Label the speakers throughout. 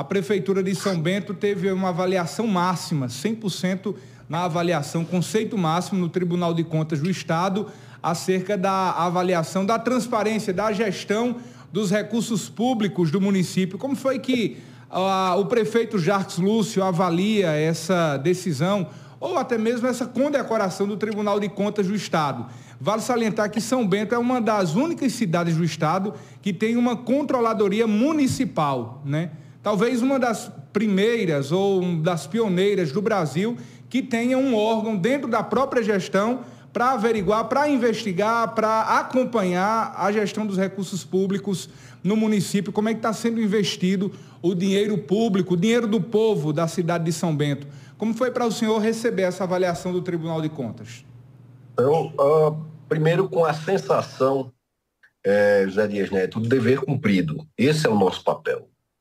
Speaker 1: a Prefeitura de São Bento teve uma avaliação máxima, 100% na avaliação, conceito máximo no Tribunal de Contas do Estado, acerca da avaliação da transparência, da gestão dos recursos públicos do município. Como foi que uh, o prefeito Jacques Lúcio avalia essa decisão ou até mesmo essa condecoração do Tribunal de Contas do Estado? Vale salientar que São Bento é uma das únicas cidades do estado que tem uma controladoria municipal, né? Talvez uma das primeiras ou das pioneiras do Brasil que tenha um órgão dentro da própria gestão para averiguar, para investigar, para acompanhar a gestão dos recursos públicos no município, como é que está sendo investido o dinheiro público, o dinheiro do povo da cidade de São Bento. Como foi para o senhor receber essa avaliação do Tribunal de Contas?
Speaker 2: Então, uh, primeiro com a sensação, é, José Dias Neto, do dever cumprido. Esse é o nosso papel.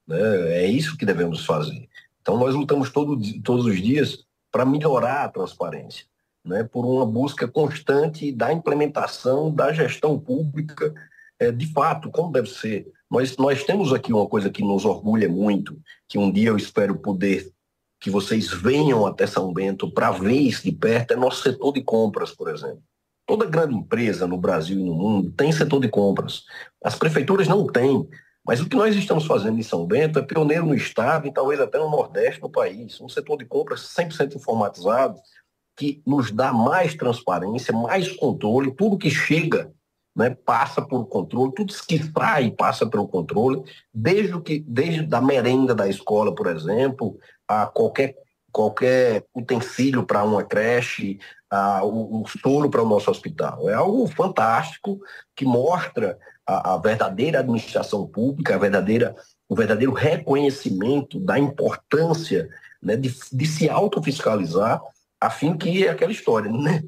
Speaker 2: Né? É isso que devemos fazer. Então, nós lutamos todo, todos os dias para melhorar a transparência, né? por uma busca constante da implementação da gestão pública, é, de fato, como deve ser. Nós, nós temos aqui uma coisa que nos orgulha muito, que um dia eu espero poder que vocês venham até São Bento para ver isso de perto, é nosso setor de compras, por exemplo. Toda grande empresa no Brasil e no mundo tem setor de compras. As prefeituras não têm. Mas o que nós estamos fazendo em São Bento é pioneiro no estado e talvez até no Nordeste do país. Um setor de compras 100% informatizado, que nos dá mais transparência, mais controle. Tudo que chega né, passa por controle, tudo que sai passa pelo controle, desde, o que, desde da merenda da escola, por exemplo, a qualquer qualquer utensílio para uma creche, o, o soro para o nosso hospital. É algo fantástico que mostra a, a, verdadeira administração pública, a verdadeira, o verdadeiro reconhecimento da importância né, de, de se autofiscalizar, a fim que é aquela história, né?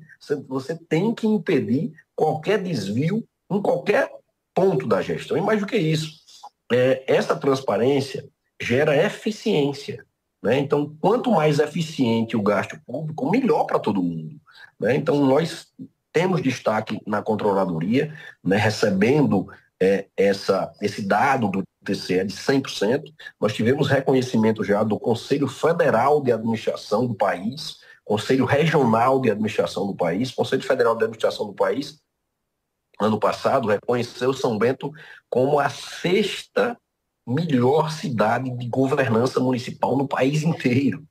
Speaker 2: Você tem que impedir qualquer desvio em qualquer ponto da gestão. E mais do que isso, é, essa transparência gera eficiência. Né? Então, quanto mais eficiente o gasto público, melhor para todo mundo. Né? Então, nós temos destaque na controladoria, né, recebendo é, essa, esse dado do TCE de 100%. Nós tivemos reconhecimento já do Conselho Federal de Administração do país, Conselho Regional de Administração do país, Conselho Federal de Administração do país, ano passado, reconheceu São Bento como a sexta melhor cidade de governança municipal no país inteiro,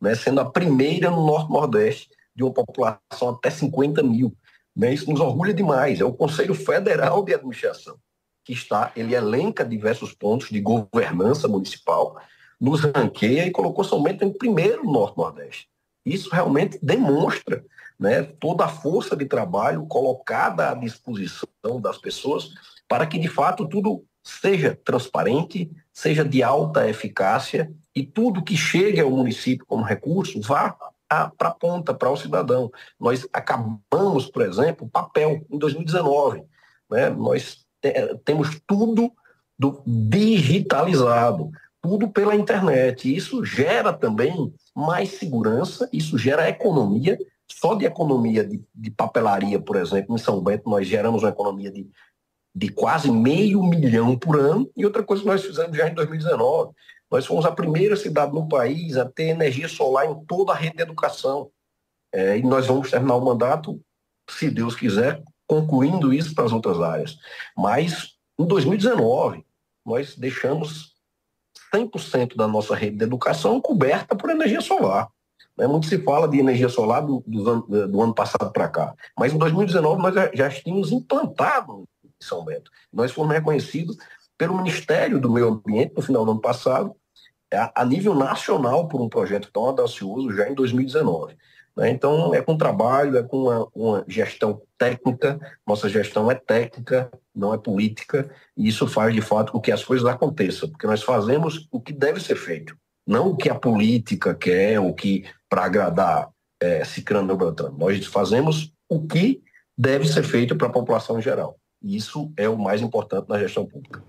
Speaker 2: né? sendo a primeira no Norte-Nordeste de uma população até 50 mil. Né? Isso nos orgulha demais. É o Conselho Federal de Administração que está, ele elenca diversos pontos de governança municipal, nos ranqueia e colocou São Bento em primeiro no Norte-Nordeste. Isso realmente demonstra né, toda a força de trabalho colocada à disposição das pessoas para que, de fato, tudo seja transparente, seja de alta eficácia e tudo que chegue ao município como recurso vá para a ponta, para o cidadão. Nós acabamos, por exemplo, papel em 2019. Né? Nós te, temos tudo do digitalizado, tudo pela internet. Isso gera também mais segurança, isso gera economia. Só de economia de, de papelaria, por exemplo, em São Bento, nós geramos uma economia de de quase meio milhão por ano. E outra coisa que nós fizemos já em 2019, nós fomos a primeira cidade no país a ter energia solar em toda a rede de educação. É, e nós vamos terminar o mandato, se Deus quiser, concluindo isso para as outras áreas. Mas em 2019, nós deixamos 100% da nossa rede de educação coberta por energia solar. Né? Muito se fala de energia solar do, do, do ano passado para cá. Mas em 2019 nós já, já tínhamos implantado são Bento. Nós fomos reconhecidos pelo Ministério do Meio Ambiente no final do ano passado, a, nível nacional, por um projeto tão audacioso já em 2019. Né? Então, é com trabalho, é com uma, uma, gestão técnica, nossa gestão é técnica, não é política, e isso faz de fato com que as coisas aconteçam, porque nós fazemos o que deve ser feito, não o que a política quer, o que para agradar é, Cicrano Beltrano. Nós fazemos o que deve ser feito para a população em geral. E isso é o mais importante na gestão pública.